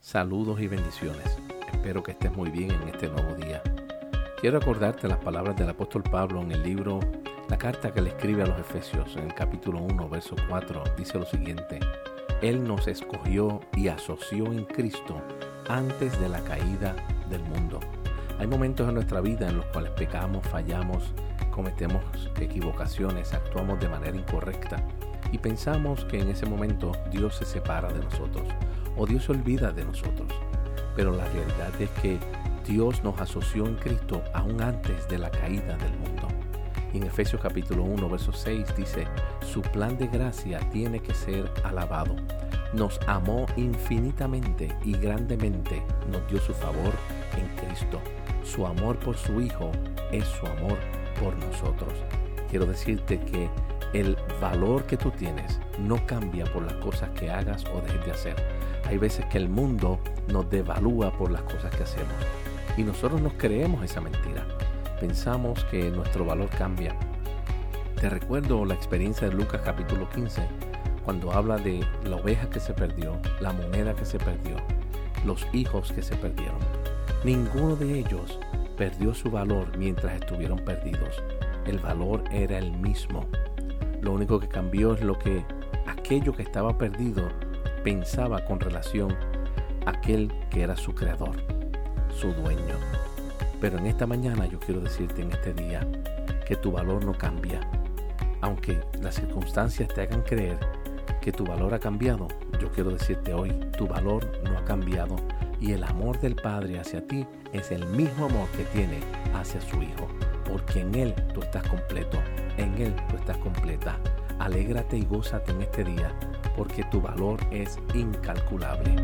Saludos y bendiciones. Espero que estés muy bien en este nuevo día. Quiero acordarte las palabras del apóstol Pablo en el libro, la carta que le escribe a los Efesios, en el capítulo 1, verso 4, dice lo siguiente. Él nos escogió y asoció en Cristo antes de la caída del mundo. Hay momentos en nuestra vida en los cuales pecamos, fallamos, cometemos equivocaciones, actuamos de manera incorrecta y pensamos que en ese momento Dios se separa de nosotros o Dios se olvida de nosotros. Pero la realidad es que Dios nos asoció en Cristo aún antes de la caída del mundo. En Efesios capítulo 1, verso 6 dice, su plan de gracia tiene que ser alabado. Nos amó infinitamente y grandemente nos dio su favor en Cristo. Su amor por su Hijo es su amor por nosotros. Quiero decirte que el valor que tú tienes no cambia por las cosas que hagas o dejes de hacer. Hay veces que el mundo nos devalúa por las cosas que hacemos y nosotros nos creemos esa mentira. Pensamos que nuestro valor cambia. Te recuerdo la experiencia de Lucas capítulo 15 cuando habla de la oveja que se perdió, la moneda que se perdió, los hijos que se perdieron. Ninguno de ellos perdió su valor mientras estuvieron perdidos. El valor era el mismo. Lo único que cambió es lo que aquello que estaba perdido pensaba con relación a aquel que era su creador, su dueño. Pero en esta mañana yo quiero decirte en este día que tu valor no cambia. Aunque las circunstancias te hagan creer que tu valor ha cambiado, yo quiero decirte hoy, tu valor no ha cambiado y el amor del Padre hacia ti es el mismo amor que tiene hacia su Hijo, porque en Él tú estás completo, en Él tú estás completa. Alégrate y gózate en este día, porque tu valor es incalculable.